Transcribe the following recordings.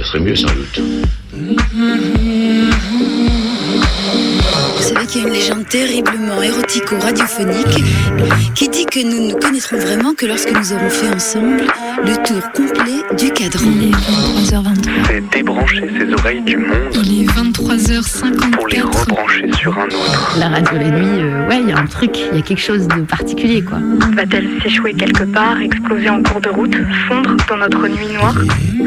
ce serait mieux sans doute. Vous savez qu'il y a une légende terriblement érotico-radiophonique qui dit que nous ne connaîtrons vraiment que lorsque nous aurons fait ensemble le tour complet du cadran. Il est 23h23. C'est débrancher ses oreilles du monde Il est 23h54. pour les rebrancher sur un autre. La radio la nuit, euh, ouais, il y a un truc, il y a quelque chose de particulier, quoi. Va-t-elle s'échouer quelque part, exploser en cours de route, fondre dans notre nuit noire?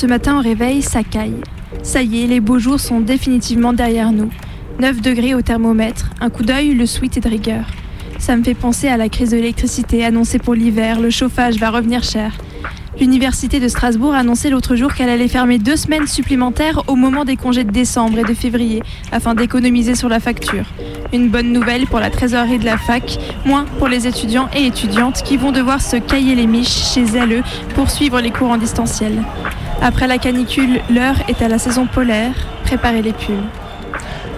Ce matin au réveil, ça caille. Ça y est, les beaux jours sont définitivement derrière nous. 9 degrés au thermomètre, un coup d'œil, le sweat est de rigueur. Ça me fait penser à la crise de l'électricité annoncée pour l'hiver, le chauffage va revenir cher. L'université de Strasbourg a annoncé l'autre jour qu'elle allait fermer deux semaines supplémentaires au moment des congés de décembre et de février, afin d'économiser sur la facture. Une bonne nouvelle pour la trésorerie de la fac, moins pour les étudiants et étudiantes qui vont devoir se cailler les miches chez elles pour suivre les cours en distanciel. Après la canicule, l'heure est à la saison polaire. Préparez les pulls.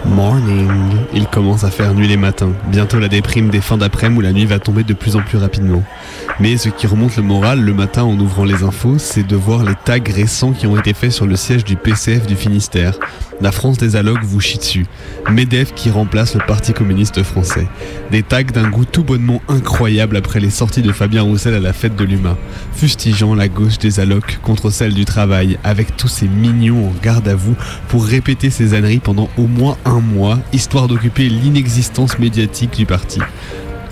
Morning. Il commence à faire nuit les matins. Bientôt la déprime des fins d'après-midi où la nuit va tomber de plus en plus rapidement. Mais ce qui remonte le moral le matin en ouvrant les infos, c'est de voir les tags récents qui ont été faits sur le siège du PCF du Finistère. La France des allocs vous chie dessus. MEDEF qui remplace le Parti communiste français. Des tags d'un goût tout bonnement incroyable après les sorties de Fabien Roussel à la fête de l'humain. Fustigeant la gauche des allocs contre celle du travail, avec tous ces mignons en garde à vous pour répéter ces âneries pendant au moins un mois, histoire d'occuper l'inexistence médiatique du parti.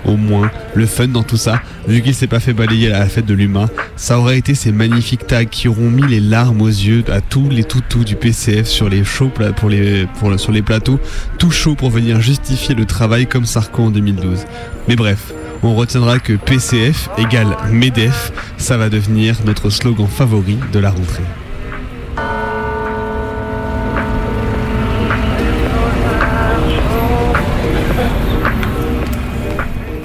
Au moins, le fun dans tout ça, vu qu'il s'est pas fait balayer à la fête de l'humain, ça aurait été ces magnifiques tags qui auront mis les larmes aux yeux à tous les toutous du PCF sur les sur les plateaux, tout chaud pour venir justifier le travail comme Sarko en 2012. Mais bref, on retiendra que PCF égale MEDEF, ça va devenir notre slogan favori de la rentrée.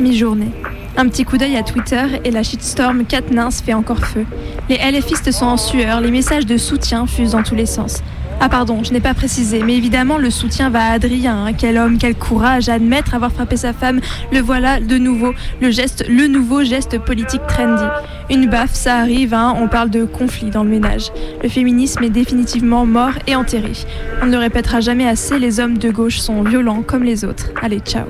Mi-journée. Un petit coup d'œil à Twitter et la shitstorm Katnins fait encore feu. Les LFistes sont en sueur, les messages de soutien fusent dans tous les sens. Ah pardon, je n'ai pas précisé, mais évidemment le soutien va à Adrien. hein. Quel homme, quel courage admettre avoir frappé sa femme. Le voilà de nouveau, le geste, le nouveau geste politique trendy. Une baffe, ça arrive, hein, on parle de conflit dans le ménage. Le féminisme est définitivement mort et enterré. On ne le répétera jamais assez, les hommes de gauche sont violents comme les autres. Allez, ciao.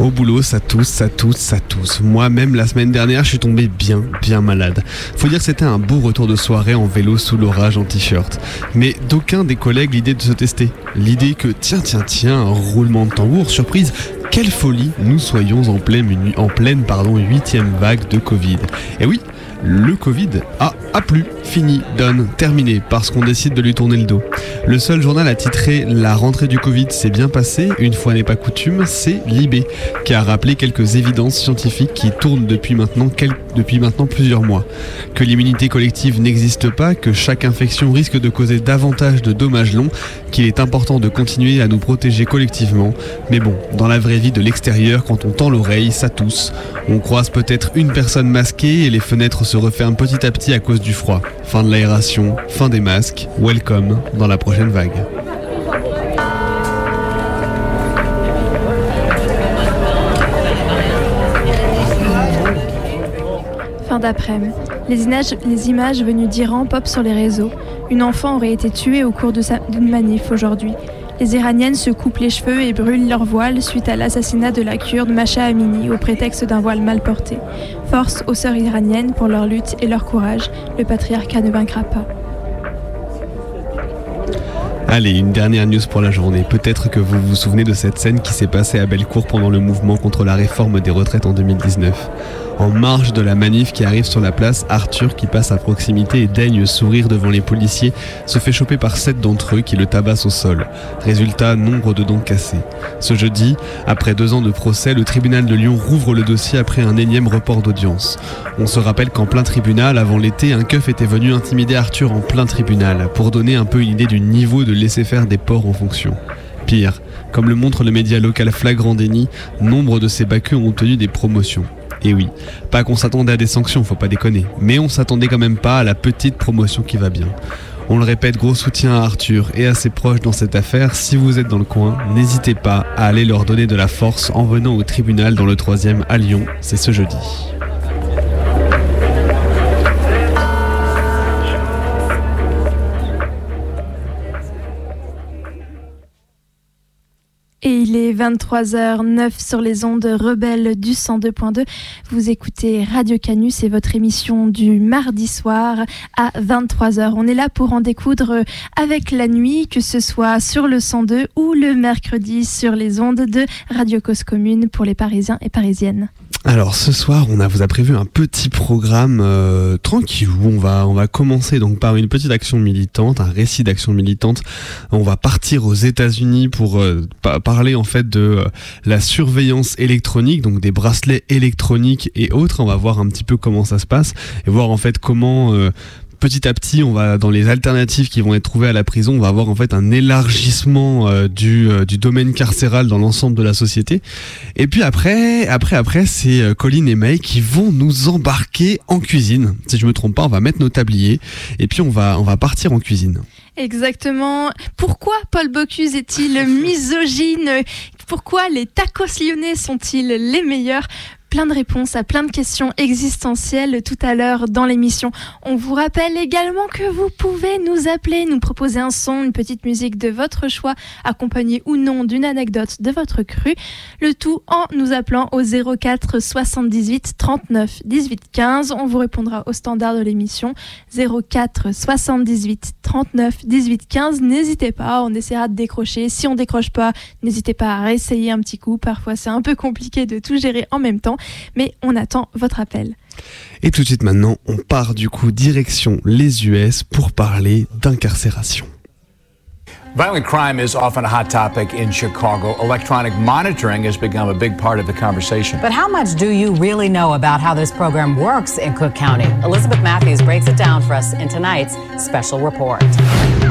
Au boulot, ça tousse, ça tousse, ça tousse. Moi-même, la semaine dernière, je suis tombé bien, bien malade. Faut dire que c'était un beau retour de soirée en vélo sous l'orage en t-shirt. Mais d'aucun des collègues l'idée de se tester. L'idée que, tiens, tiens, tiens, roulement de tambour, surprise, quelle folie, nous soyons en pleine, en pleine pardon, huitième vague de Covid. Et oui, le Covid a, a plus, fini, done, terminé, parce qu'on décide de lui tourner le dos. Le seul journal a titré La rentrée du Covid s'est bien passée, une fois n'est pas coutume, c'est Libé, qui a rappelé quelques évidences scientifiques qui tournent depuis maintenant, depuis maintenant plusieurs mois. Que l'immunité collective n'existe pas, que chaque infection risque de causer davantage de dommages longs, qu'il est important de continuer à nous protéger collectivement. Mais bon, dans la vraie vie de l'extérieur, quand on tend l'oreille, ça tousse. On croise peut-être une personne masquée et les fenêtres se referment petit à petit à cause du froid. Fin de l'aération, fin des masques, welcome dans la prochaine vague. Fin d'après-midi. Les images, les images venues d'Iran pop sur les réseaux. Une enfant aurait été tuée au cours d'une manif aujourd'hui. Les Iraniennes se coupent les cheveux et brûlent leur voile suite à l'assassinat de la kurde Masha Amini au prétexte d'un voile mal porté. Force aux sœurs iraniennes pour leur lutte et leur courage. Le patriarcat ne vaincra pas. Allez, une dernière news pour la journée. Peut-être que vous vous souvenez de cette scène qui s'est passée à Bellecour pendant le mouvement contre la réforme des retraites en 2019. En marge de la manif qui arrive sur la place, Arthur, qui passe à proximité et daigne sourire devant les policiers, se fait choper par sept d'entre eux qui le tabassent au sol. Résultat, nombre de dents cassées. Ce jeudi, après deux ans de procès, le tribunal de Lyon rouvre le dossier après un énième report d'audience. On se rappelle qu'en plein tribunal, avant l'été, un keuf était venu intimider Arthur en plein tribunal, pour donner un peu une idée du niveau de laisser-faire des porcs en fonction. Pire, comme le montre le média local Flagrant Déni, nombre de ces baqueux ont obtenu des promotions. Et oui, pas qu'on s'attendait à des sanctions, faut pas déconner, mais on s'attendait quand même pas à la petite promotion qui va bien. On le répète, gros soutien à Arthur et à ses proches dans cette affaire. Si vous êtes dans le coin, n'hésitez pas à aller leur donner de la force en venant au tribunal dans le 3 à Lyon. C'est ce jeudi. 23h09 sur les ondes rebelles du 102.2. Vous écoutez Radio Canus et votre émission du mardi soir à 23h. On est là pour en découdre avec la nuit, que ce soit sur le 102 ou le mercredi sur les ondes de Radio Cause Commune pour les Parisiens et Parisiennes. Alors ce soir, on vous a prévu un petit programme euh, tranquille où on va, on va commencer donc par une petite action militante, un récit d'action militante. On va partir aux États-Unis pour euh, parler en fait de euh, la surveillance électronique, donc des bracelets électroniques et autres. On va voir un petit peu comment ça se passe et voir en fait comment petit à petit, on va dans les alternatives qui vont être trouvées à la prison, on va avoir en fait un élargissement euh, du, euh, du domaine carcéral dans l'ensemble de la société. Et puis après, après, après, c'est euh, Colline et May qui vont nous embarquer en cuisine. Si je me trompe pas, on va mettre nos tabliers et puis on va, on va partir en cuisine. Exactement. Pourquoi Paul Bocuse est-il misogyne? Pourquoi les tacos lyonnais sont-ils les meilleurs? Plein de réponses à plein de questions existentielles tout à l'heure dans l'émission. On vous rappelle également que vous pouvez nous appeler, nous proposer un son, une petite musique de votre choix, accompagnée ou non d'une anecdote de votre cru. Le tout en nous appelant au 04 78 39 18 15. On vous répondra au standard de l'émission 04 78 39 18 15. N'hésitez pas, on essaiera de décrocher. Si on décroche pas, n'hésitez pas à réessayer un petit coup. Parfois c'est un peu compliqué de tout gérer en même temps mais on attend votre appel. Et tout de suite maintenant, on part du coup direction les US pour parler d'incarcération. Violent crime is often a hot topic in Chicago. Electronic monitoring has become a big part of the conversation. But how much do you really know about how this program works in Cook County? Elizabeth Matthews breaks it down for us in tonight's special report.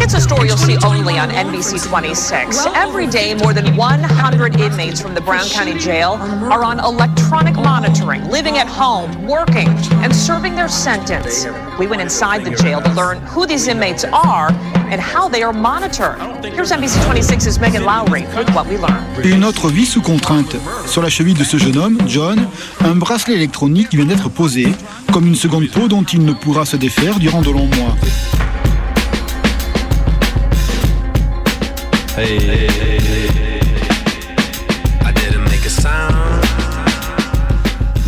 It's a story you'll see only on NBC 26. Every day, more than 100 inmates from the Brown County Jail are on electronic monitoring, living at home, working, and serving their sentence. We went inside the jail to learn who these inmates are and how they are monitored. Here's NBC 26's Megan Lowry with what we learned. Une autre vie sous contrainte. Sur la cheville de ce jeune homme, John, un bracelet électronique vient d'être posé, comme une seconde peau dont il ne pourra se défaire durant de longs mois.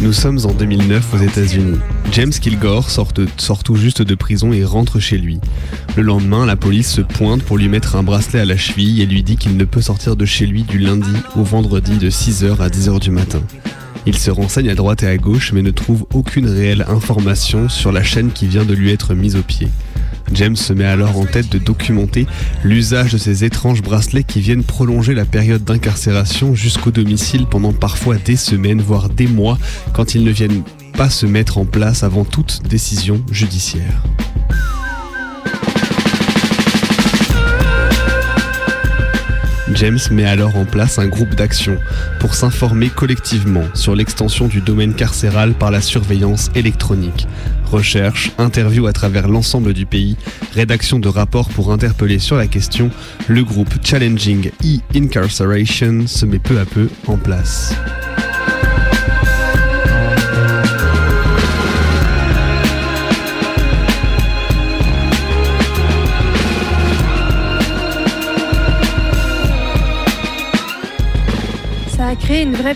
Nous sommes en 2009 aux États-Unis. James Kilgore sort, sort, tout juste de prison et rentre chez lui. Le lendemain, la police se pointe pour lui mettre un bracelet à la cheville et lui dit qu'il ne peut sortir de chez lui du lundi au vendredi de 6h à 10h du matin. Il se renseigne à droite et à gauche mais ne trouve aucune réelle information sur la chaîne qui vient de lui être mise au pied. James se met alors en tête de documenter l'usage de ces étranges bracelets qui viennent prolonger la période d'incarcération jusqu'au domicile pendant parfois des semaines, voire des mois, quand ils ne viennent pas se mettre en place avant toute décision judiciaire. James met alors en place un groupe d'action pour s'informer collectivement sur l'extension du domaine carcéral par la surveillance électronique recherches, interviews à travers l'ensemble du pays, rédaction de rapports pour interpeller sur la question, le groupe Challenging E-Incarceration se met peu à peu en place. Ça a créé une vraie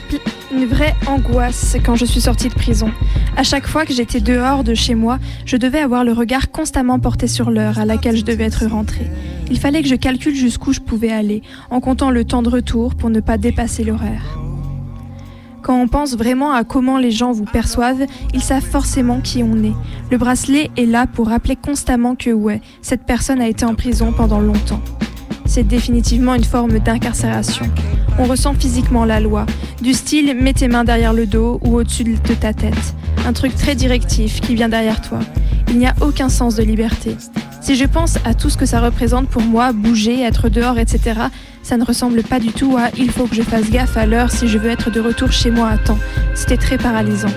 une vraie angoisse quand je suis sortie de prison. À chaque fois que j'étais dehors de chez moi, je devais avoir le regard constamment porté sur l'heure à laquelle je devais être rentrée. Il fallait que je calcule jusqu'où je pouvais aller, en comptant le temps de retour pour ne pas dépasser l'horaire. Quand on pense vraiment à comment les gens vous perçoivent, ils savent forcément qui on est. Le bracelet est là pour rappeler constamment que ouais, cette personne a été en prison pendant longtemps. C'est définitivement une forme d'incarcération. On ressent physiquement la loi, du style mets tes mains derrière le dos ou au-dessus de ta tête. Un truc très directif qui vient derrière toi. Il n'y a aucun sens de liberté. Si je pense à tout ce que ça représente pour moi, bouger, être dehors, etc., ça ne ressemble pas du tout à il faut que je fasse gaffe à l'heure si je veux être de retour chez moi à temps. C'était très paralysant.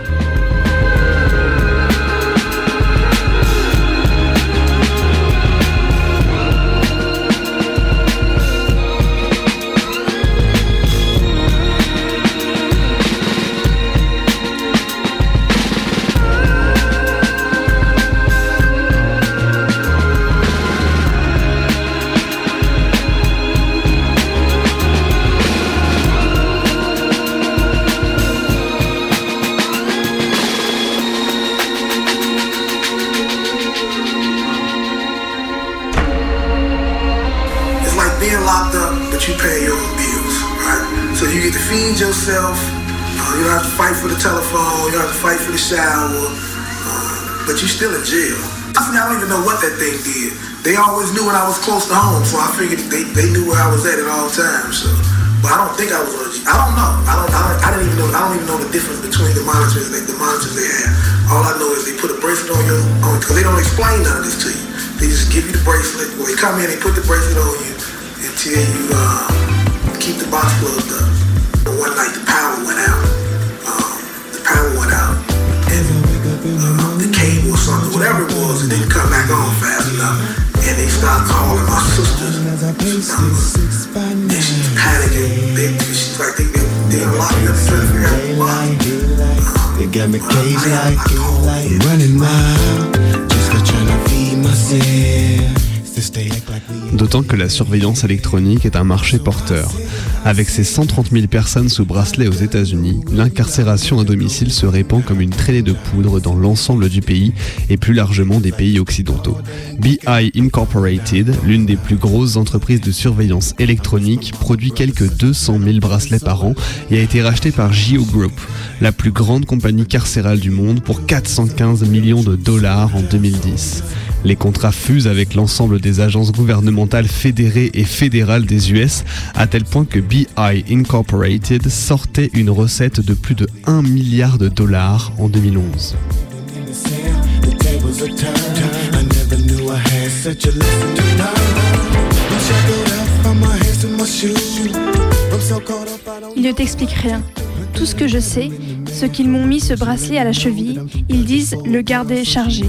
Knew when I was close to home, so I figured they, they knew where I was at at all times. So, but I don't think I was on. I don't know. I don't, I don't. I didn't even know. I don't even know the difference between the monitors. The monitors they have. All I know is they put a bracelet on you, because they don't explain none of this to you. They just give you the bracelet. Well, they come in, they put the bracelet on you until you uh, keep the box closed up. But one night the power went out. Um, the power went out uh, the cable or something, whatever it was, it didn't come back on fast enough. And they started calling my sisters. And she's panicking. They, she's like, they, they, they locked up trying to figure out why. They got me caged like, like running wild, just for trying to feed myself. D'autant que la surveillance électronique est un marché porteur. Avec ses 130 000 personnes sous bracelet aux États-Unis, l'incarcération à domicile se répand comme une traînée de poudre dans l'ensemble du pays et plus largement des pays occidentaux. BI Incorporated, l'une des plus grosses entreprises de surveillance électronique, produit quelques 200 000 bracelets par an et a été racheté par Geo Group, la plus grande compagnie carcérale du monde, pour 415 millions de dollars en 2010. Les contrats fusent avec l'ensemble des agences gouvernementales fédérées et fédérales des US, à tel point que BI Incorporated sortait une recette de plus de 1 milliard de dollars en 2011. Il ne t'explique rien. Tout ce que je sais, c'est qu'ils m'ont mis ce bracelet à la cheville. Ils disent le garder chargé.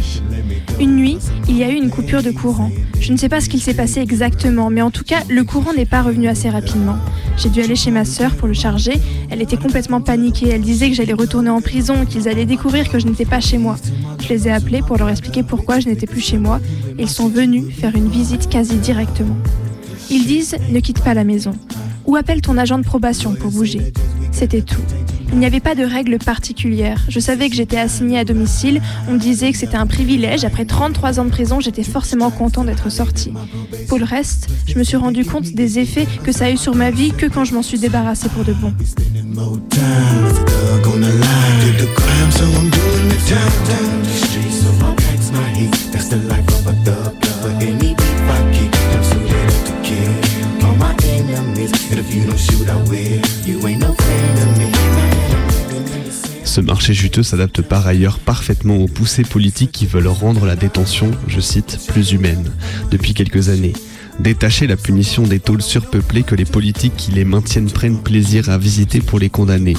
Une nuit, il y a eu une coupure de courant. Je ne sais pas ce qu'il s'est passé exactement, mais en tout cas, le courant n'est pas revenu assez rapidement. J'ai dû aller chez ma sœur pour le charger. Elle était complètement paniquée. Elle disait que j'allais retourner en prison, qu'ils allaient découvrir que je n'étais pas chez moi. Je les ai appelés pour leur expliquer pourquoi je n'étais plus chez moi. Ils sont venus faire une visite quasi directement. Ils disent ne quitte pas la maison. Ou appelle ton agent de probation pour bouger. C'était tout. Il n'y avait pas de règles particulières. Je savais que j'étais assignée à domicile. On me disait que c'était un privilège. Après 33 ans de prison, j'étais forcément content d'être sortie. Pour le reste, je me suis rendu compte des effets que ça a eu sur ma vie que quand je m'en suis débarrassée pour de bon. Ce marché juteux s'adapte par ailleurs parfaitement aux poussées politiques qui veulent rendre la détention, je cite, plus humaine, depuis quelques années détacher la punition des tôles surpeuplées que les politiques qui les maintiennent prennent plaisir à visiter pour les condamner.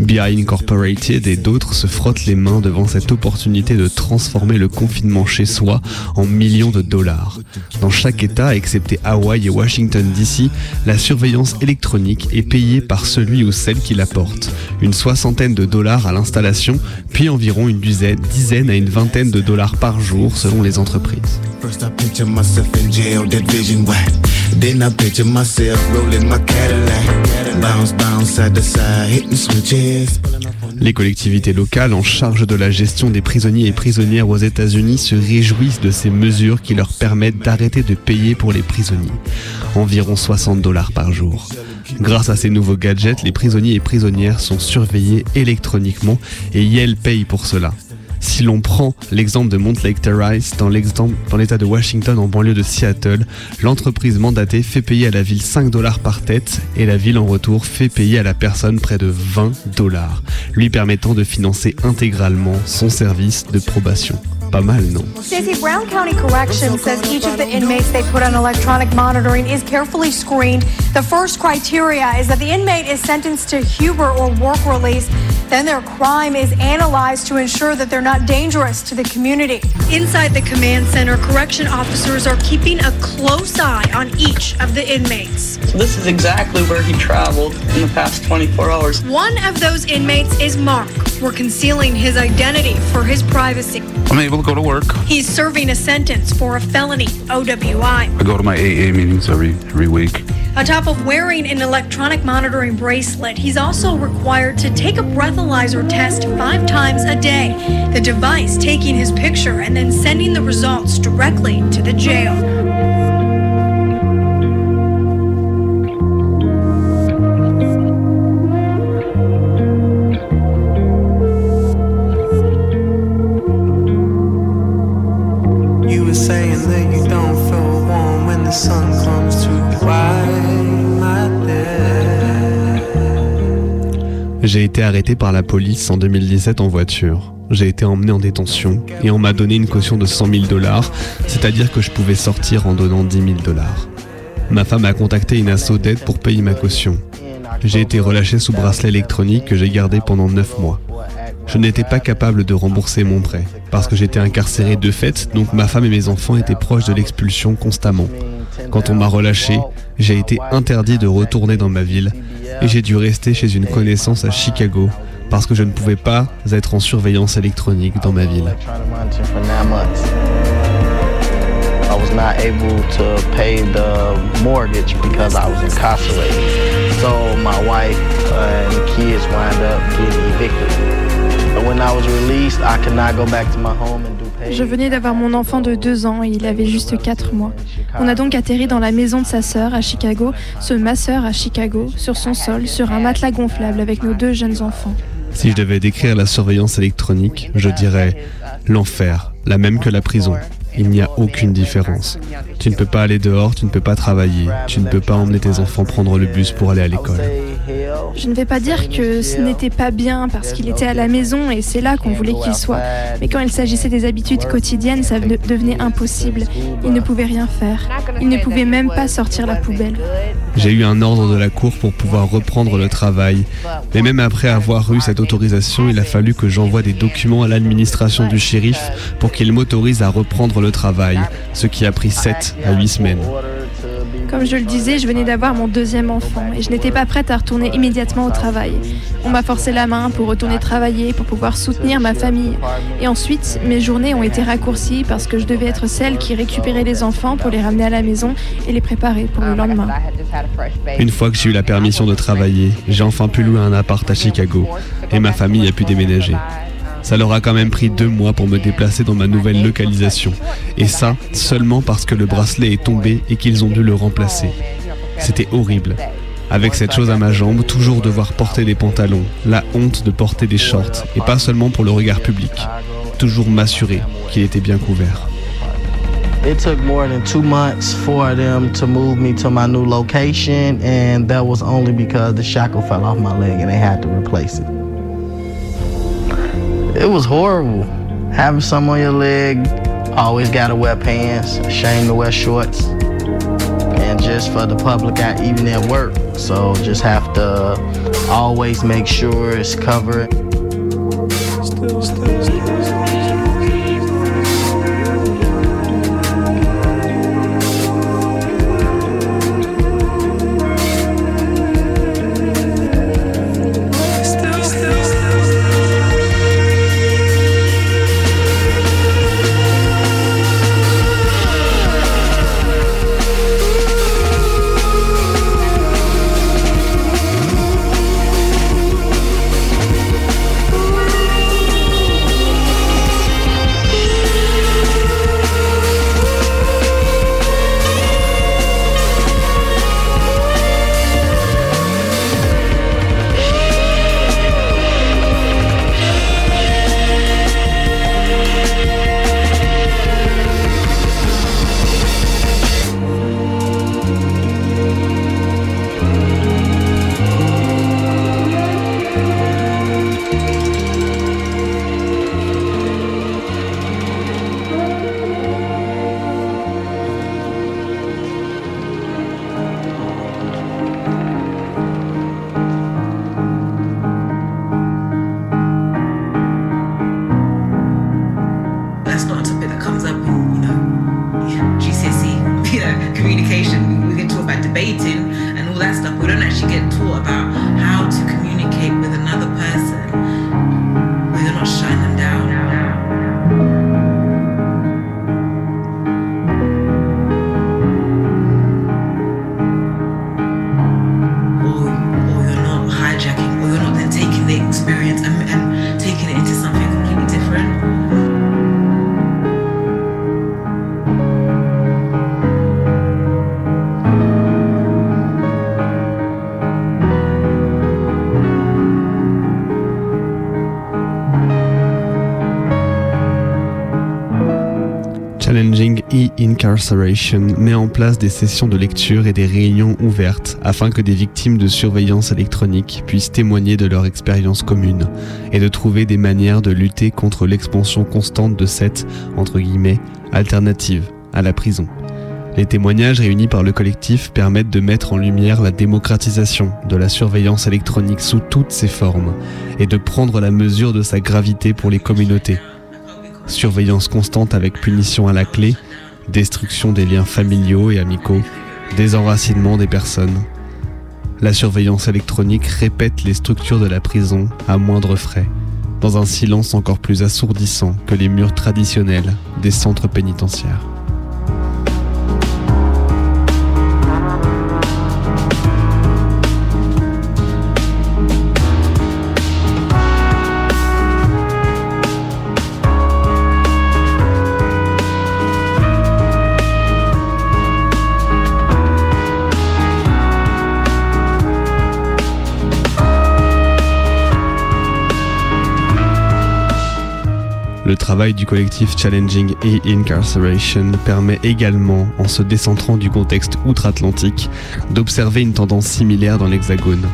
BI Incorporated et d'autres se frottent les mains devant cette opportunité de transformer le confinement chez soi en millions de dollars. Dans chaque État, excepté Hawaï et Washington DC, la surveillance électronique est payée par celui ou celle qui la porte. Une soixantaine de dollars à l'installation, puis environ une dizaine, dizaine à une vingtaine de dollars par jour selon les entreprises. Then I picture myself rolling my Cadillac. Les collectivités locales en charge de la gestion des prisonniers et prisonnières aux États-Unis se réjouissent de ces mesures qui leur permettent d'arrêter de payer pour les prisonniers, environ 60 dollars par jour. Grâce à ces nouveaux gadgets, les prisonniers et prisonnières sont surveillés électroniquement et Yale paye pour cela. Si l'on prend l'exemple de Mount Lake Terrace dans l'état de Washington en banlieue de Seattle, l'entreprise mandatée fait payer à la ville 5 dollars par tête et la ville en retour fait payer à la personne près de 20 dollars, lui permettant de financer intégralement son service de probation. Pas mal, non Stacey, Brown County Correction says each of the inmates they put on electronic monitoring is carefully screened. The first criteria is that the inmate is sentenced to Huber or work release. Then their crime is analyzed to ensure that they're not dangerous to the community. Inside the command center, correction officers are keeping a close eye on each of the inmates. So this is exactly where he traveled in the past 24 hours. One of those inmates is Mark. We're concealing his identity for his privacy. I'm able to go to work. He's serving a sentence for a felony OWI. I go to my AA meetings every every week. On top of wearing an electronic monitoring bracelet, he's also required to take a breathalyzer test five times a day. The device taking his picture and then sending the results directly to the jail. J'ai été arrêté par la police en 2017 en voiture. J'ai été emmené en détention et on m'a donné une caution de 100 000 dollars, c'est-à-dire que je pouvais sortir en donnant 10 000 dollars. Ma femme a contacté une asso d'aide pour payer ma caution. J'ai été relâché sous bracelet électronique que j'ai gardé pendant 9 mois. Je n'étais pas capable de rembourser mon prêt parce que j'étais incarcéré de fait, donc ma femme et mes enfants étaient proches de l'expulsion constamment. Quand on m'a relâché, j'ai été interdit de retourner dans ma ville et j'ai dû rester chez une connaissance à Chicago parce que je ne pouvais pas être en surveillance électronique dans ma ville. when I was released, I could not go back to my home and. Je venais d'avoir mon enfant de 2 ans et il avait juste 4 mois. On a donc atterri dans la maison de sa sœur à Chicago, ce ma sœur à Chicago, sur son sol, sur un matelas gonflable avec nos deux jeunes enfants. Si je devais décrire la surveillance électronique, je dirais l'enfer, la même que la prison. Il n'y a aucune différence. Tu ne peux pas aller dehors, tu ne peux pas travailler, tu ne peux pas emmener tes enfants prendre le bus pour aller à l'école. Je ne vais pas dire que ce n'était pas bien parce qu'il était à la maison et c'est là qu'on voulait qu'il soit. Mais quand il s'agissait des habitudes quotidiennes, ça de- devenait impossible. Il ne pouvait rien faire. Il ne pouvait même pas sortir la poubelle. J'ai eu un ordre de la cour pour pouvoir reprendre le travail. Mais même après avoir eu cette autorisation, il a fallu que j'envoie des documents à l'administration du shérif pour qu'il m'autorise à reprendre le travail, ce qui a pris 7 à 8 semaines. Comme je le disais, je venais d'avoir mon deuxième enfant et je n'étais pas prête à retourner immédiatement au travail. On m'a forcé la main pour retourner travailler, pour pouvoir soutenir ma famille. Et ensuite, mes journées ont été raccourcies parce que je devais être celle qui récupérait les enfants pour les ramener à la maison et les préparer pour le lendemain. Une fois que j'ai eu la permission de travailler, j'ai enfin pu louer un appart à Chicago et ma famille a pu déménager. Ça leur a quand même pris deux mois pour me déplacer dans ma nouvelle localisation. Et ça, seulement parce que le bracelet est tombé et qu'ils ont dû le remplacer. C'était horrible. Avec cette chose à ma jambe, toujours devoir porter des pantalons, la honte de porter des shorts, et pas seulement pour le regard public. Toujours m'assurer qu'il était bien couvert. It took more than two months for them to move me to my new location, and that was only because the shackle fell off my leg and they had to replace it. It was horrible. Having some on your leg, always gotta wear pants, ashamed to wear shorts, and just for the public, out even at work. So just have to always make sure it's covered. get Met en place des sessions de lecture et des réunions ouvertes afin que des victimes de surveillance électronique puissent témoigner de leur expérience commune et de trouver des manières de lutter contre l'expansion constante de cette, alternative à la prison. Les témoignages réunis par le collectif permettent de mettre en lumière la démocratisation de la surveillance électronique sous toutes ses formes et de prendre la mesure de sa gravité pour les communautés surveillance constante avec punition à la clé, destruction des liens familiaux et amicaux, désenracinement des personnes. La surveillance électronique répète les structures de la prison à moindre frais, dans un silence encore plus assourdissant que les murs traditionnels des centres pénitentiaires. Le travail du collectif Challenging et Incarceration permet également, en se décentrant du contexte outre-Atlantique, d'observer une tendance similaire dans l'Hexagone.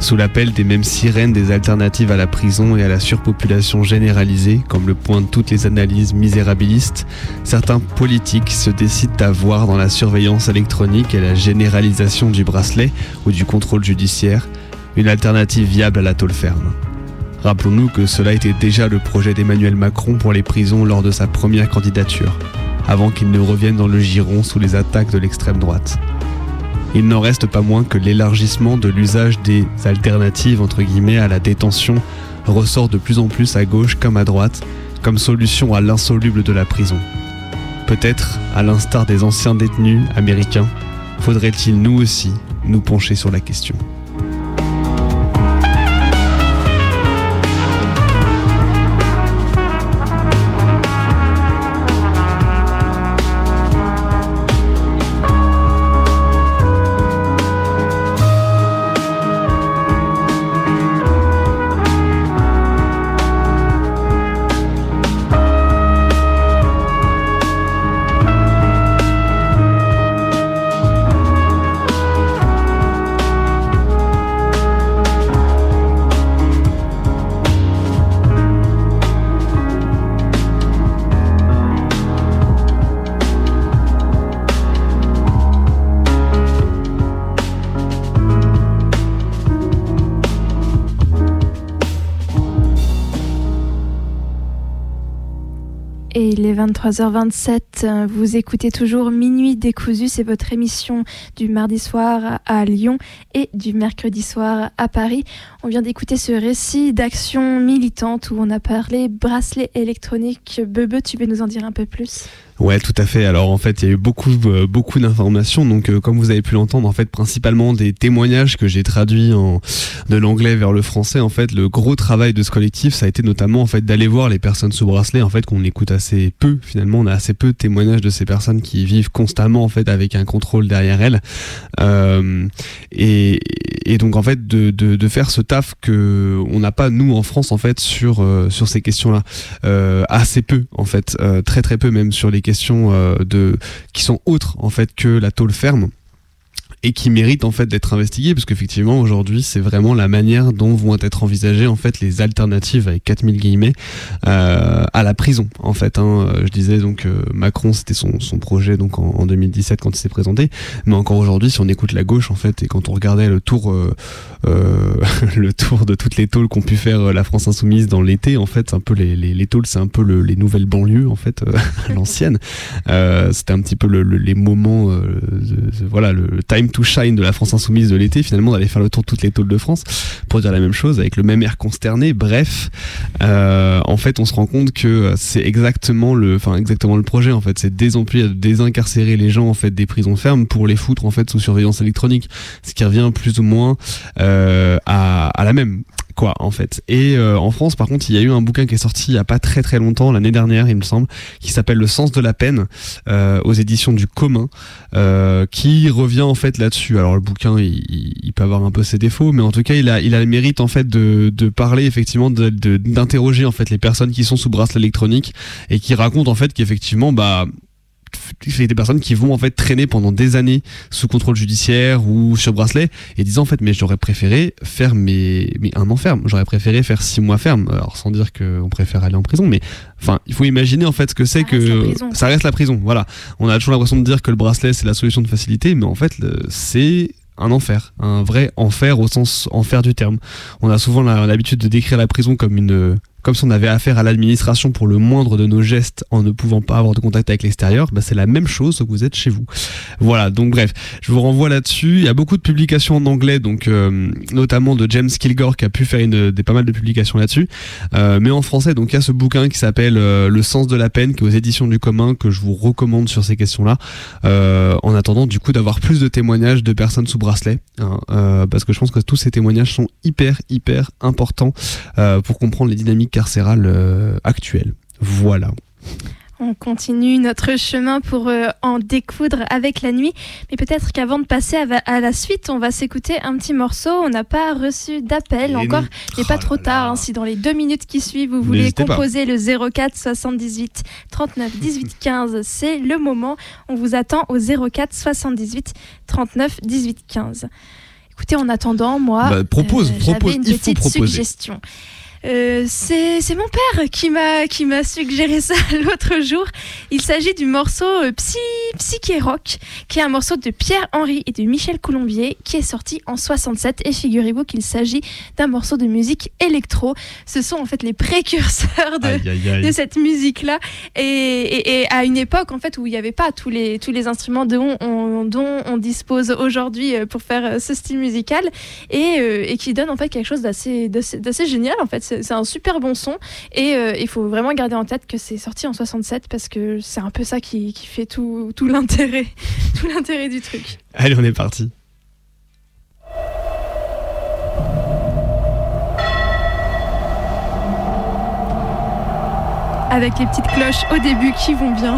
Sous l'appel des mêmes sirènes des alternatives à la prison et à la surpopulation généralisée, comme le pointent toutes les analyses misérabilistes, certains politiques se décident à voir dans la surveillance électronique et la généralisation du bracelet ou du contrôle judiciaire une alternative viable à la tôle ferme. Rappelons-nous que cela était déjà le projet d'Emmanuel Macron pour les prisons lors de sa première candidature, avant qu'il ne revienne dans le giron sous les attaques de l'extrême droite. Il n'en reste pas moins que l'élargissement de l'usage des alternatives entre guillemets à la détention ressort de plus en plus à gauche comme à droite comme solution à l'insoluble de la prison. Peut-être, à l'instar des anciens détenus américains, faudrait-il nous aussi nous pencher sur la question. Il est 23h27, vous écoutez toujours Minuit décousu, c'est votre émission du mardi soir à Lyon et du mercredi soir à Paris. On vient d'écouter ce récit d'action militante où on a parlé bracelet électronique. Bebe, tu peux nous en dire un peu plus? Ouais, tout à fait. Alors en fait, il y a eu beaucoup, euh, beaucoup d'informations. Donc, euh, comme vous avez pu l'entendre, en fait, principalement des témoignages que j'ai traduits de l'anglais vers le français. En fait, le gros travail de ce collectif, ça a été notamment en fait d'aller voir les personnes sous bracelet. En fait, qu'on écoute assez peu. Finalement, on a assez peu de témoignages de ces personnes qui vivent constamment en fait avec un contrôle derrière elles. Euh, et, donc en fait, de, de, faire ce taf que on n'a pas nous en France en fait sur euh, sur ces questions-là. Euh, assez peu en fait, très très peu même sur les questions de qui sont autres en fait que la tôle ferme et qui méritent en fait d'être investiguées parce qu'effectivement aujourd'hui c'est vraiment la manière dont vont être envisagées en fait les alternatives avec 4000 guillemets euh, à la prison en fait hein. je disais donc euh, Macron c'était son, son projet donc en, en 2017 quand il s'est présenté mais encore aujourd'hui si on écoute la gauche en fait et quand on regardait le tour euh, euh, le tour de toutes les tôles qu'ont pu faire euh, la France insoumise dans l'été en fait un peu les, les, les tôles c'est un peu le, les nouvelles banlieues en fait euh, à l'ancienne euh, c'était un petit peu le, le, les moments euh, voilà le time To Shine de la France Insoumise de l'été, finalement d'aller faire le tour de toutes les tôles de France pour dire la même chose avec le même air consterné. Bref, euh, en fait, on se rend compte que c'est exactement le, enfin exactement le projet. En fait, c'est désemplir, désincarcérer les gens en fait des prisons fermes pour les foutre en fait sous surveillance électronique, ce qui revient plus ou moins euh, à la même quoi en fait. Et euh, en France par contre il y a eu un bouquin qui est sorti il y a pas très très longtemps, l'année dernière il me semble, qui s'appelle Le sens de la peine euh, aux éditions du commun, euh, qui revient en fait là-dessus. Alors le bouquin il, il- peut avoir un peu ses défauts, mais en tout cas il a, il a le mérite en fait de, de parler effectivement de- de- d'interroger en fait les personnes qui sont sous bracelet électronique et qui racontent en fait qu'effectivement bah c'est des personnes qui vont en fait traîner pendant des années sous contrôle judiciaire ou sur bracelet et disant en fait mais j'aurais préféré faire mes, mes un an ferme j'aurais préféré faire six mois ferme. Alors sans dire qu'on préfère aller en prison mais enfin il faut imaginer en fait ce que c'est que ça reste la prison. Voilà. On a toujours l'impression de dire que le bracelet c'est la solution de facilité mais en fait c'est un enfer, un vrai enfer au sens enfer du terme. On a souvent l'habitude de décrire la prison comme une comme si on avait affaire à l'administration pour le moindre de nos gestes en ne pouvant pas avoir de contact avec l'extérieur, bah c'est la même chose que vous êtes chez vous. Voilà, donc bref, je vous renvoie là-dessus. Il y a beaucoup de publications en anglais, donc euh, notamment de James Kilgore qui a pu faire une, des pas mal de publications là-dessus, Euh, mais en français. Donc il y a ce bouquin qui s'appelle euh, Le sens de la peine, qui est aux éditions du commun, que je vous recommande sur ces questions-là. En attendant du coup d'avoir plus de témoignages de personnes sous bracelet, hein, euh, parce que je pense que tous ces témoignages sont hyper hyper importants euh, pour comprendre les dynamiques carcérales euh, actuelles. Voilà. On continue notre chemin pour euh, en découdre avec la nuit. Mais peut-être qu'avant de passer à, la suite, on va s'écouter un petit morceau. On n'a pas reçu d'appel encore. n'est pas trop tard. hein. si dans les deux minutes qui suivent, vous voulez pas. composer le 04 78 39 18 15, c'est le moment. On vous attend au 04 78 39 18 15. Écoutez, en attendant, moi, Bah, propose, propose, j'avais une il faut petite proposer. suggestion. Euh, c'est mon père qui m'a qui m'a suggéré ça l'autre jour. Il s'agit du morceau euh, Psy Psyché Rock, qui est un morceau de Pierre Henry et de Michel Colombier, qui est sorti en 67. Et figurez-vous qu'il s'agit d'un morceau de musique électro. Ce sont en fait les précurseurs de, Aïe, aïe, aïe. de cette musique-là. Et, et- et à une époque en fait où il n'y avait pas tous les tous les instruments dont on, dont on dispose aujourd'hui euh, pour faire ce style musical et, et qui donne en fait quelque chose d'assez d'assez d'assez génial en fait c'est un super bon son. Et euh, il faut vraiment garder en tête que c'est sorti en 67 parce que c'est un peu ça qui, qui fait tout, tout l'intérêt tout l'intérêt du truc. Allez, on est parti. avec les petites cloches au début qui vont bien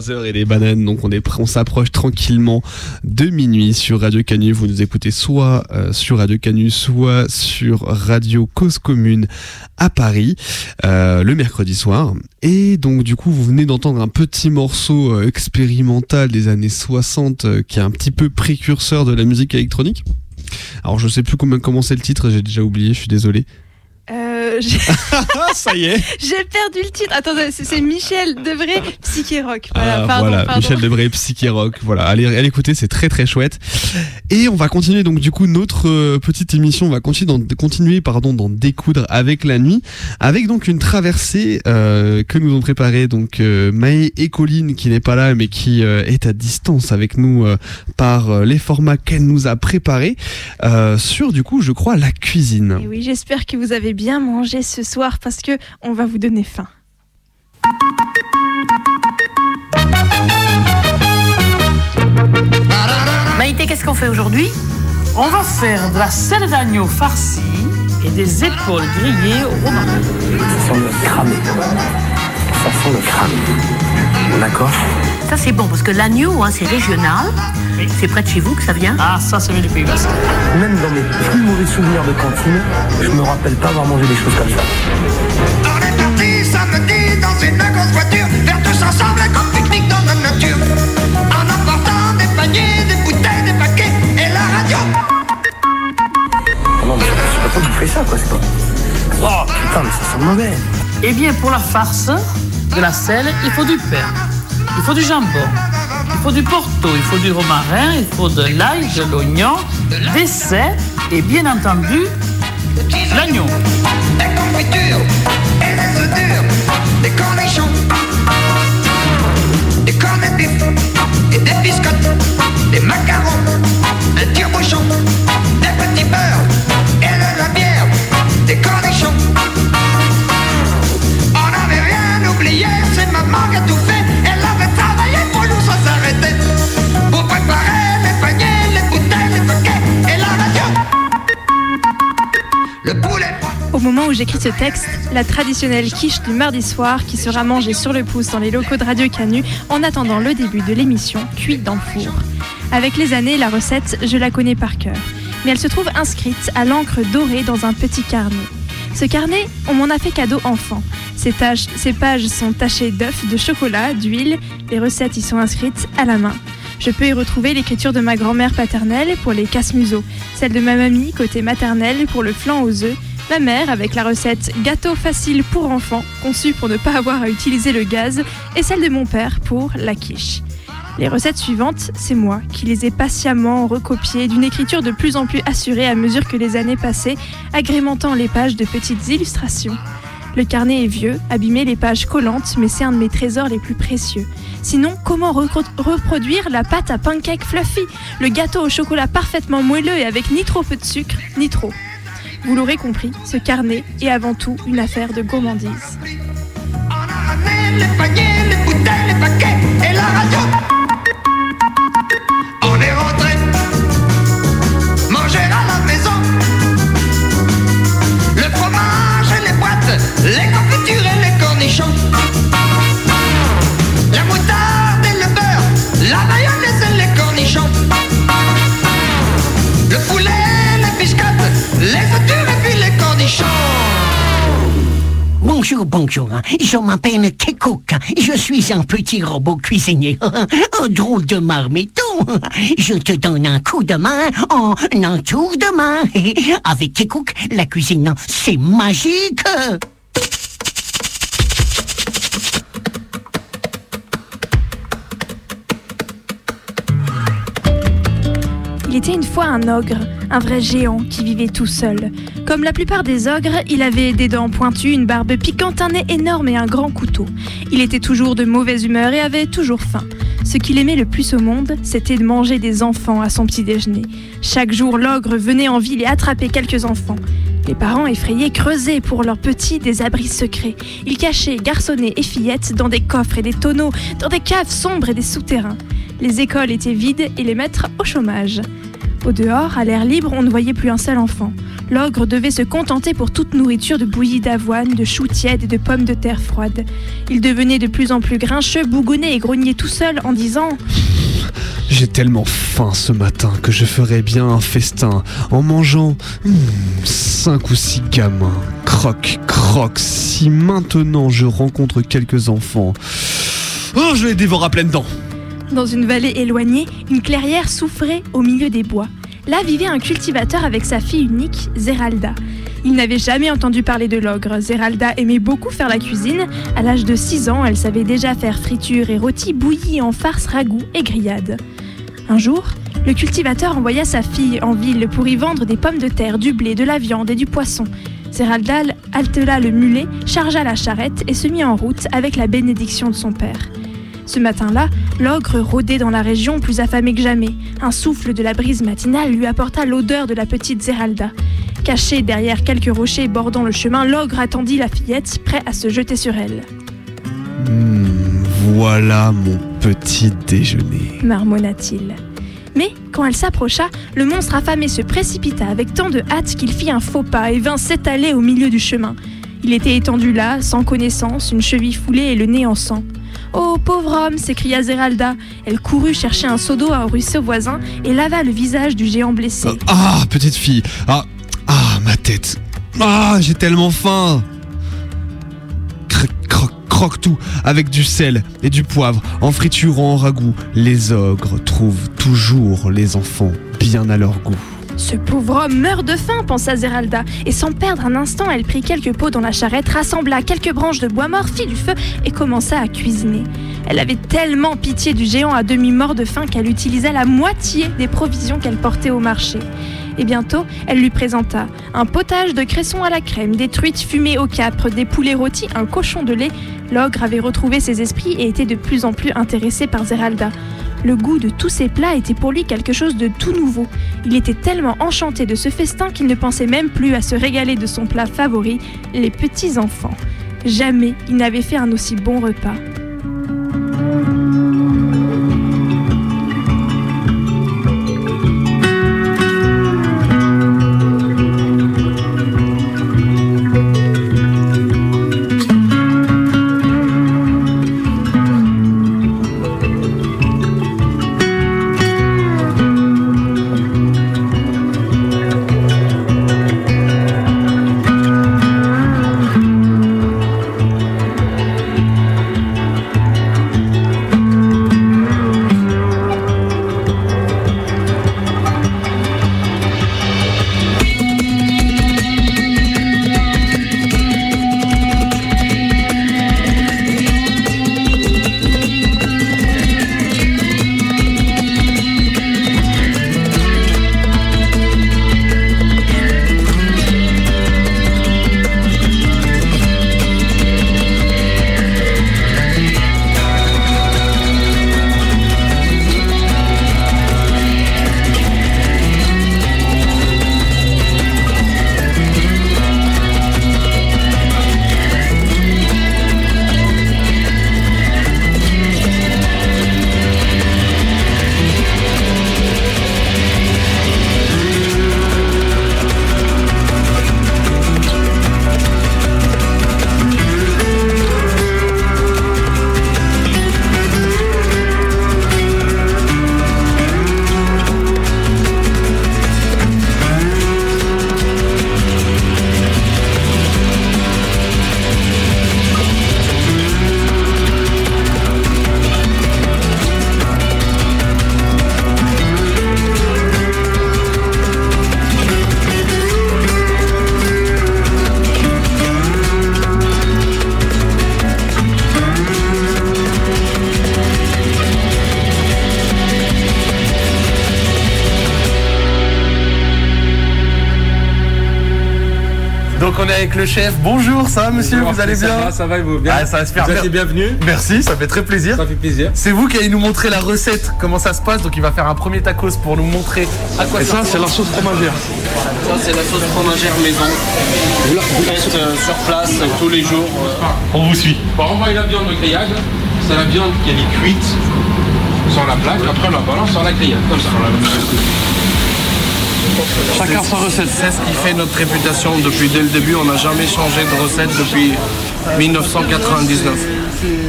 23h et les bananes, donc on est on s'approche tranquillement de minuit sur Radio Canu. Vous nous écoutez soit euh, sur Radio Canu, soit sur Radio Cause Commune à Paris euh, le mercredi soir. Et donc du coup, vous venez d'entendre un petit morceau euh, expérimental des années 60 euh, qui est un petit peu précurseur de la musique électronique. Alors je sais plus comment commencer le titre, j'ai déjà oublié, je suis désolé. Euh, Ça y est. J'ai perdu le titre. Attendez, c'est Michel Devré, Psyché Rock. Voilà, Ah, pardon, voilà, pardon. Michel Debré, Psyché Rock. Voilà, allez, allez écouter, c'est très très chouette. Et on va continuer donc du coup notre euh, petite émission. On va continuer d'en continuer pardon d'en découdre avec la nuit, avec donc une traversée euh, que nous ont préparé donc euh, Maë et Colline qui n'est pas là mais qui est à distance avec nous par les formats qu'elle nous a préparés sur du coup je crois la cuisine. Et oui, j'espère que vous avez bien mangé ce soir parce que on va vous donner faim. Maïté, qu'est-ce qu'on fait aujourd'hui? On va faire de la selle d'agneau farcie et des épaules grillées au romarin. Ça sent le cramé. Ça sent le cramé. D'accord Ça, c'est bon parce que l'agneau, hein, c'est régional. C'est près de chez vous que ça vient Ah, ça, c'est vient du Pays Basque. Même dans mes plus mauvais souvenirs de cantine, je me rappelle pas avoir mangé des choses comme ça. On est parti samedi dans une grosse voiture, faire tous ensemble un grand pique-nique dans la nature. En apportant des paniers, des bouteilles, des paquets et la radio. Oh non, mais je peux pas bouffer ça, quoi, c'est pas. Oh putain, mais ça sent mauvais. Eh bien, pour la farce de la selle, il faut du pain, il faut du jambon, il faut du porto, il faut du romarin, il faut de l'ail, de l'oignon, des cèpes et bien entendu l'agneau. Des confitures et des œufs durs, des cornichons, des cornets bif et des biscottes, des macarons, un tire-bouchon, des petits beurres où j'écris ce texte, la traditionnelle quiche du mardi soir qui sera mangée sur le pouce dans les locaux de Radio Canu en attendant le début de l'émission cuite dans le four. Avec les années, la recette, je la connais par cœur. Mais elle se trouve inscrite à l'encre dorée dans un petit carnet. Ce carnet, on m'en a fait cadeau enfant. Ces, tâches- ces pages sont tachées d'œufs, de chocolat, d'huile. Les recettes y sont inscrites à la main. Je peux y retrouver l'écriture de ma grand-mère paternelle pour les casse-museaux, celle de ma mamie côté maternelle pour le flan aux œufs, ma mère avec la recette gâteau facile pour enfants, conçue pour ne pas avoir à utiliser le gaz, et celle de mon père pour la quiche. Les recettes suivantes, c'est moi qui les ai patiemment recopiées d'une écriture de plus en plus assurée à mesure que les années passaient, agrémentant les pages de petites illustrations. Le carnet est vieux, abîmé les pages collantes, mais c'est un de mes trésors les plus précieux. Sinon, comment reproduire la pâte à pancake fluffy, le gâteau au chocolat parfaitement moelleux et avec ni trop peu de sucre, ni trop Vous l'aurez compris, ce carnet est avant tout une affaire de gourmandise. les paniers, les bouteilles, les paquets et la radio. On est rentré manger à la maison. Le fromage et les boîtes, les confitures et les cornichons. Bonjour, bonjour. hein. Je m'appelle Kekouk. Je suis un petit robot cuisinier. Un drôle de marmiton. Je te donne un coup de main en un tour de main. Avec Kekouk, la cuisine, c'est magique. Était une fois un ogre, un vrai géant qui vivait tout seul. Comme la plupart des ogres, il avait des dents pointues, une barbe piquante, un nez énorme et un grand couteau. Il était toujours de mauvaise humeur et avait toujours faim. Ce qu'il aimait le plus au monde, c'était de manger des enfants à son petit déjeuner. Chaque jour, l'ogre venait en ville et attrapait quelques enfants. Les parents effrayés creusaient pour leurs petits des abris secrets. Ils cachaient garçonnets et fillettes dans des coffres et des tonneaux, dans des caves sombres et des souterrains. Les écoles étaient vides et les maîtres au chômage. Au dehors, à l'air libre, on ne voyait plus un seul enfant. L'ogre devait se contenter pour toute nourriture de bouillie d'avoine, de choux tièdes et de pommes de terre froides. Il devenait de plus en plus grincheux, bougonnait et grognait tout seul en disant J'ai tellement faim ce matin que je ferais bien un festin en mangeant hmm, cinq ou six gamins. Croc, croc, si maintenant je rencontre quelques enfants. Oh, je les dévore à pleines dents. Dans une vallée éloignée, une clairière souffrait au milieu des bois. Là vivait un cultivateur avec sa fille unique, Zeralda. Il n'avait jamais entendu parler de l'ogre. Zeralda aimait beaucoup faire la cuisine. À l'âge de 6 ans, elle savait déjà faire friture et rôti bouillis en farce, ragoût et grillade. Un jour, le cultivateur envoya sa fille en ville pour y vendre des pommes de terre, du blé, de la viande et du poisson. Zeralda altela le mulet, chargea la charrette et se mit en route avec la bénédiction de son père. Ce matin-là, l'ogre rôdait dans la région plus affamé que jamais. Un souffle de la brise matinale lui apporta l'odeur de la petite Zeralda. Caché derrière quelques rochers bordant le chemin, l'ogre attendit la fillette, prêt à se jeter sur elle. Hmm, voilà mon petit déjeuner. marmonna-t-il. Mais quand elle s'approcha, le monstre affamé se précipita avec tant de hâte qu'il fit un faux pas et vint s'étaler au milieu du chemin. Il était étendu là, sans connaissance, une cheville foulée et le nez en sang. Oh, pauvre homme s'écria Zeralda. Elle courut chercher un seau d'eau à un ruisseau voisin et lava le visage du géant blessé. Ah, petite fille. Ah, ah, ma tête. Ah, j'ai tellement faim. Croque tout avec du sel et du poivre en friturant en ragoût. Les ogres trouvent toujours les enfants bien à leur goût. Ce pauvre homme meurt de faim, pensa Zeralda, et sans perdre un instant, elle prit quelques pots dans la charrette, rassembla quelques branches de bois mort, fit du feu et commença à cuisiner. Elle avait tellement pitié du géant à demi mort de faim qu'elle utilisa la moitié des provisions qu'elle portait au marché. Et bientôt, elle lui présenta un potage de cresson à la crème, des truites fumées au capre, des poulets rôtis, un cochon de lait. L'ogre avait retrouvé ses esprits et était de plus en plus intéressé par Zeralda. Le goût de tous ces plats était pour lui quelque chose de tout nouveau. Il était tellement enchanté de ce festin qu'il ne pensait même plus à se régaler de son plat favori, les petits enfants. Jamais il n'avait fait un aussi bon repas. Le chef. Bonjour, ça va monsieur Bonjour, Vous allez ça bien va, ça va et vous bien Ah, Ça va super Vous bien. bienvenus. Merci, ça fait très plaisir. Ça fait plaisir. C'est vous qui allez nous montrer la recette, comment ça se passe. Donc il va faire un premier tacos pour nous montrer à quoi Et ça, c'est la sauce fromagère. Ça, c'est la sauce fromagère maison. Vous la faites euh, sur place euh, tous les jours. On vous suit. Bon, on envoie la viande au grillage. C'est la viande qui est cuite sur la plaque. Après, on la balance sur la grillade, comme ça. Chacun sa recette. C'est ce qui fait notre réputation depuis dès le début. On n'a jamais changé de recette depuis 1999.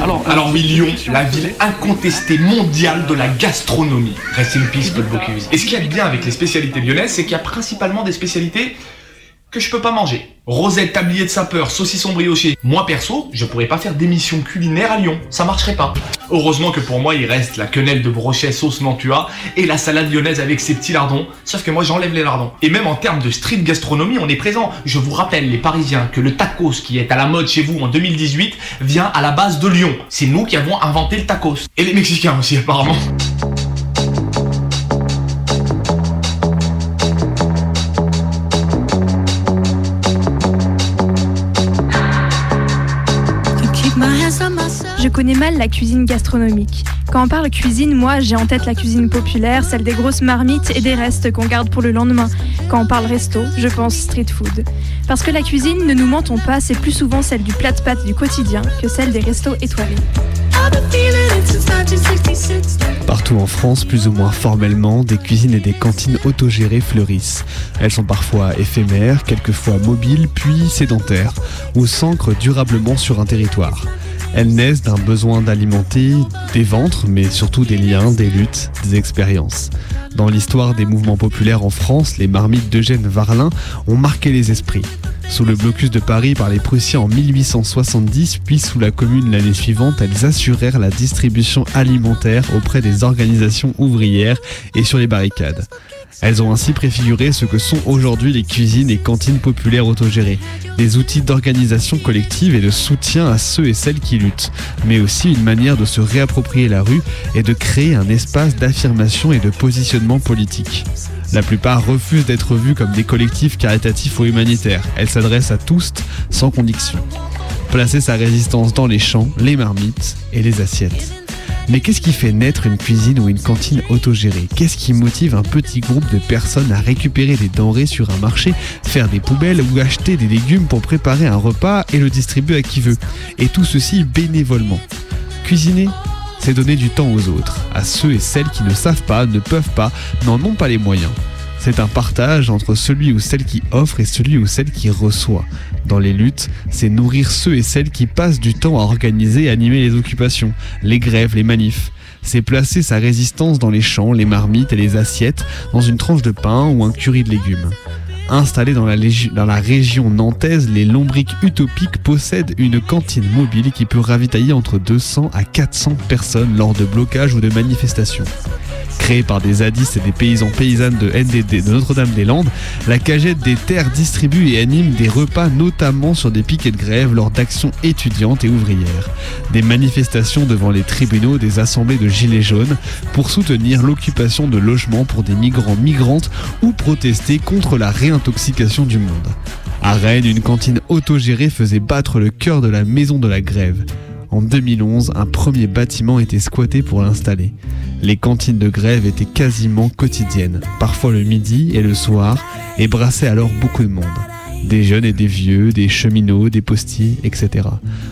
Alors, alors Lyon, la ville incontestée mondiale de la gastronomie. Reste in peace, Paul Bocuse. Et ce qu'il y a de bien avec les spécialités lyonnaises, c'est qu'il y a principalement des spécialités que je peux pas manger. Rosette, tablier de sapeur, saucisson brioché. Moi perso, je pourrais pas faire d'émission culinaire à Lyon. Ça marcherait pas. Heureusement que pour moi, il reste la quenelle de brochet sauce Nantua et la salade lyonnaise avec ses petits lardons. Sauf que moi, j'enlève les lardons. Et même en termes de street gastronomie, on est présent. Je vous rappelle, les Parisiens, que le tacos qui est à la mode chez vous en 2018 vient à la base de Lyon. C'est nous qui avons inventé le tacos. Et les Mexicains aussi, apparemment. Je connais mal la cuisine gastronomique. Quand on parle cuisine, moi j'ai en tête la cuisine populaire, celle des grosses marmites et des restes qu'on garde pour le lendemain. Quand on parle resto, je pense street food. Parce que la cuisine, ne nous mentons pas, c'est plus souvent celle du plat de pâtes du quotidien que celle des restos étoilés. Partout en France, plus ou moins formellement, des cuisines et des cantines autogérées fleurissent. Elles sont parfois éphémères, quelquefois mobiles, puis sédentaires, ou s'ancrent durablement sur un territoire. Elles naissent d'un besoin d'alimenter des ventres, mais surtout des liens, des luttes, des expériences. Dans l'histoire des mouvements populaires en France, les marmites d'Eugène Varlin ont marqué les esprits. Sous le blocus de Paris par les Prussiens en 1870, puis sous la Commune l'année suivante, elles assurèrent la distribution alimentaire auprès des organisations ouvrières et sur les barricades. Elles ont ainsi préfiguré ce que sont aujourd'hui les cuisines et cantines populaires autogérées, des outils d'organisation collective et de soutien à ceux et celles qui luttent, mais aussi une manière de se réapproprier la rue et de créer un espace d'affirmation et de positionnement politique. La plupart refusent d'être vus comme des collectifs caritatifs ou humanitaires. Elles s'adressent à tous sans condition. Placer sa résistance dans les champs, les marmites et les assiettes. Mais qu'est-ce qui fait naître une cuisine ou une cantine autogérée? Qu'est-ce qui motive un petit groupe de personnes à récupérer des denrées sur un marché, faire des poubelles ou acheter des légumes pour préparer un repas et le distribuer à qui veut? Et tout ceci bénévolement. Cuisiner c'est donner du temps aux autres, à ceux et celles qui ne savent pas, ne peuvent pas, n'en ont pas les moyens. C'est un partage entre celui ou celle qui offre et celui ou celle qui reçoit. Dans les luttes, c'est nourrir ceux et celles qui passent du temps à organiser et animer les occupations, les grèves, les manifs. C'est placer sa résistance dans les champs, les marmites et les assiettes, dans une tranche de pain ou un curry de légumes. Installés dans la, région nantaise, les Lombriques Utopiques possèdent une cantine mobile qui peut ravitailler entre 200 à 400 personnes lors de blocages ou de manifestations. Créée par des zadistes et des paysans paysannes de de Notre-Dame-des-Landes, la cagette des terres distribue et anime des repas notamment sur des piquets de grève lors d'actions étudiantes et ouvrières, des manifestations devant les tribunaux, des assemblées de gilets jaunes pour soutenir l'occupation de logements pour des migrants migrantes ou protester contre la du monde. À Rennes, une cantine autogérée faisait battre le cœur de la maison de la grève. En 2011, un premier bâtiment était squatté pour l'installer. Les cantines de grève étaient quasiment quotidiennes, parfois le midi et le soir, et brassaient alors beaucoup de monde. Des jeunes et des vieux, des cheminots, des postiers, etc.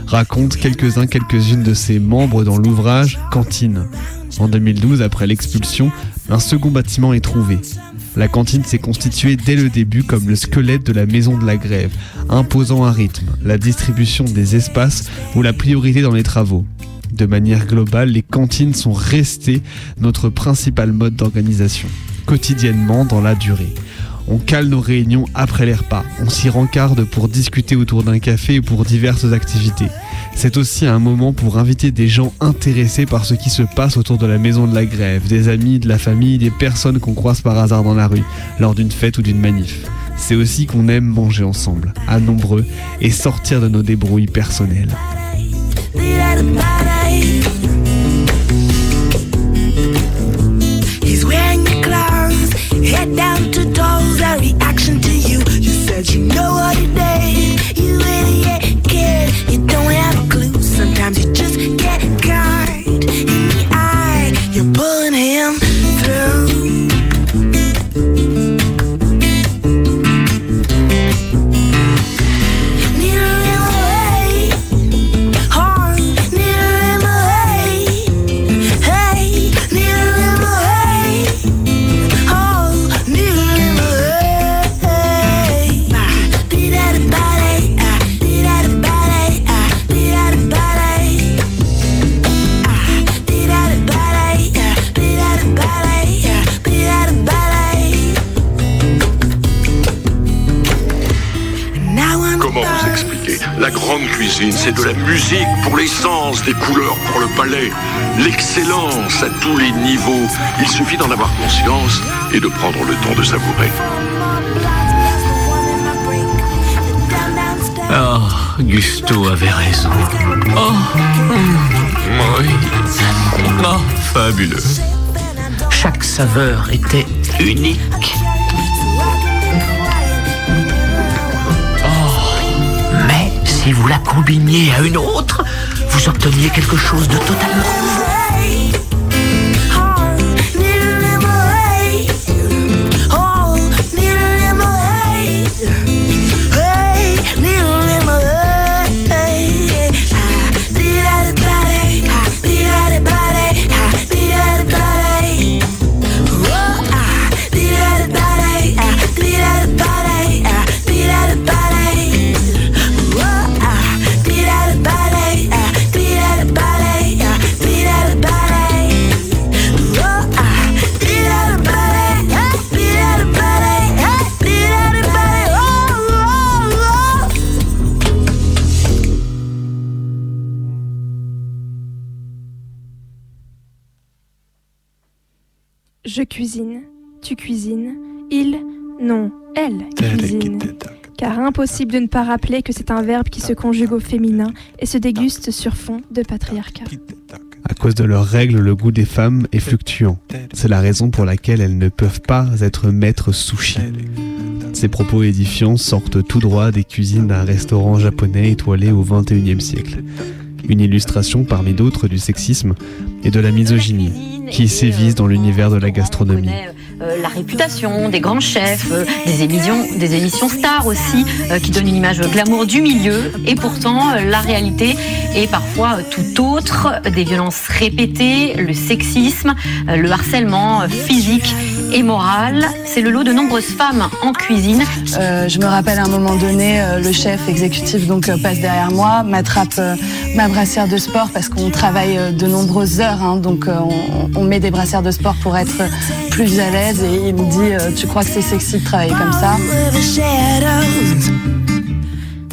Racontent quelques-uns, quelques-unes de ses membres dans l'ouvrage Cantine. En 2012, après l'expulsion, un second bâtiment est trouvé. La cantine s'est constituée dès le début comme le squelette de la maison de la grève, imposant un rythme, la distribution des espaces ou la priorité dans les travaux. De manière globale, les cantines sont restées notre principal mode d'organisation, quotidiennement dans la durée. On cale nos réunions après les repas, on s'y rencarde pour discuter autour d'un café ou pour diverses activités. C'est aussi un moment pour inviter des gens intéressés par ce qui se passe autour de la maison de la grève, des amis, de la famille, des personnes qu'on croise par hasard dans la rue, lors d'une fête ou d'une manif. C'est aussi qu'on aime manger ensemble, à nombreux, et sortir de nos débrouilles personnelles. No cuisine, c'est de la musique pour les sens, des couleurs pour le palais, l'excellence à tous les niveaux. Il suffit d'en avoir conscience et de prendre le temps de savourer. Oh, Gusto avait raison. Oh, mm, oui. Oh, fabuleux. Chaque saveur était unique. Si vous la combiniez à une autre, vous obteniez quelque chose de totalement nouveau. Elle cuisine. Car impossible de ne pas rappeler que c'est un verbe qui se conjugue au féminin et se déguste sur fond de patriarcat. À cause de leurs règles, le goût des femmes est fluctuant. C'est la raison pour laquelle elles ne peuvent pas être maîtres sushi. Ces propos édifiants sortent tout droit des cuisines d'un restaurant japonais étoilé au XXIe siècle. Une illustration parmi d'autres du sexisme et de la misogynie qui sévissent dans l'univers de la gastronomie. Euh, la réputation des grands chefs, euh, des émissions, des émissions stars aussi, euh, qui donnent une image glamour du milieu. Et pourtant, la réalité est parfois tout autre. Des violences répétées, le sexisme, le harcèlement physique et moral. C'est le lot de nombreuses femmes en cuisine. Euh, je me rappelle à un moment donné, euh, le chef exécutif donc euh, passe derrière moi, m'attrape ma brassière de sport parce qu'on travaille de nombreuses heures, hein, donc on, met des brassières de sport pour être plus à l'aise et il me dit tu crois que c'est sexy de travailler comme ça?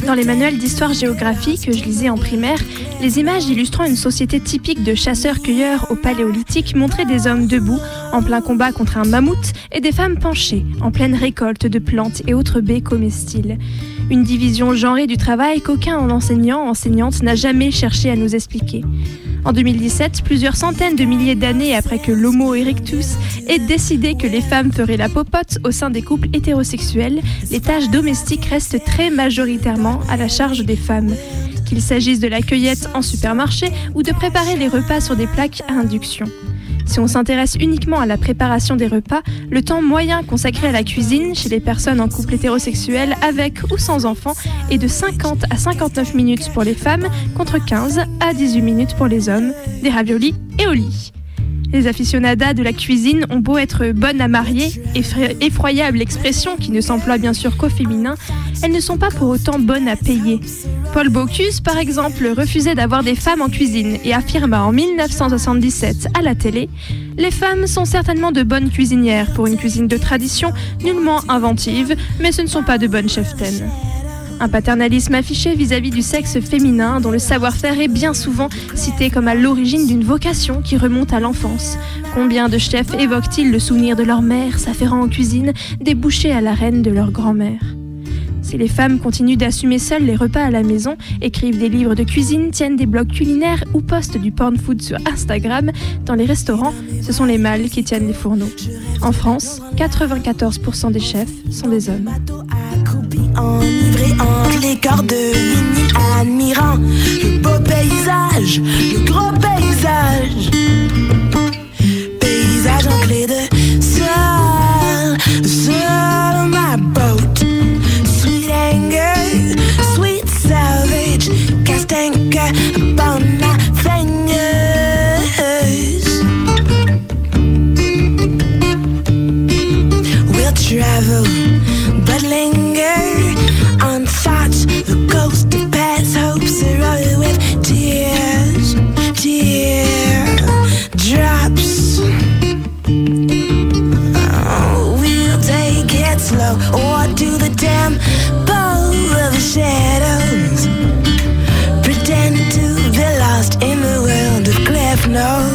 Dans les manuels d'histoire-géographie que je lisais en primaire, les images illustrant une société typique de chasseurs-cueilleurs au paléolithique montraient des hommes debout, en plein combat contre un mammouth, et des femmes penchées, en pleine récolte de plantes et autres baies comestibles. Une division genrée du travail qu'aucun enseignant, enseignante n'a jamais cherché à nous expliquer. En 2017, plusieurs centaines de milliers d'années après que l'Homo erectus ait décidé que les femmes feraient la popote au sein des couples hétérosexuels, les tâches domestiques restent très majoritairement à la charge des femmes. Qu'il s'agisse de la cueillette en supermarché ou de préparer les repas sur des plaques à induction. Si on s'intéresse uniquement à la préparation des repas, le temps moyen consacré à la cuisine chez les personnes en couple hétérosexuel avec ou sans enfants est de 50 à 59 minutes pour les femmes contre 15 à 18 minutes pour les hommes, des raviolis et au lit. Les aficionadas de la cuisine ont beau être bonnes à marier, effroyable expression qui ne s'emploie bien sûr qu'au féminin, elles ne sont pas pour autant bonnes à payer. Paul Bocuse, par exemple, refusait d'avoir des femmes en cuisine et affirma en 1977 à la télé Les femmes sont certainement de bonnes cuisinières pour une cuisine de tradition nullement inventive, mais ce ne sont pas de bonnes cheftaines. Un paternalisme affiché vis-à-vis du sexe féminin dont le savoir-faire est bien souvent cité comme à l'origine d'une vocation qui remonte à l'enfance. Combien de chefs évoquent-ils le souvenir de leur mère s'affairant en cuisine, débouchée à la reine de leur grand-mère? Si les femmes continuent d'assumer seules les repas à la maison, écrivent des livres de cuisine, tiennent des blogs culinaires ou postent du porn food sur Instagram, dans les restaurants, ce sont les mâles qui tiennent les fourneaux. En France, 94% des chefs sont des hommes. Enivré entre les corps de admirant le beau paysage, le gros paysage. Paysage en clé de sol, sol my boat. Sweet anger, sweet savage, cast anchor upon my fingers. We'll travel, slow oh, or to the tempo of the shadows. Pretend to be lost in the world of cleft notes.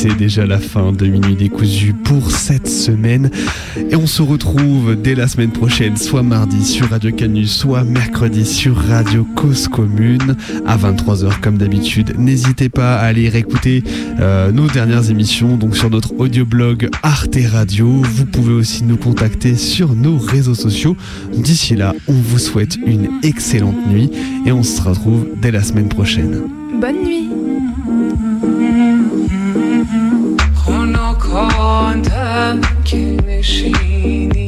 C'est déjà la fin de Minuit décousu pour cette semaine. Et on se retrouve dès la semaine prochaine, soit mardi sur Radio Canus, soit mercredi sur Radio Cause Commune à 23h comme d'habitude. N'hésitez pas à aller réécouter euh, nos dernières émissions donc sur notre audioblog Arte Radio. Vous pouvez aussi nous contacter sur nos réseaux sociaux. D'ici là, on vous souhaite une excellente nuit et on se retrouve dès la semaine prochaine. Bonne nuit. خنکاندم که نشینیم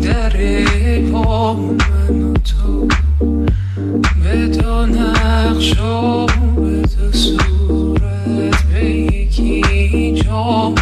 در پا من و تو. به دو نقش و به دو صورت به یکی جا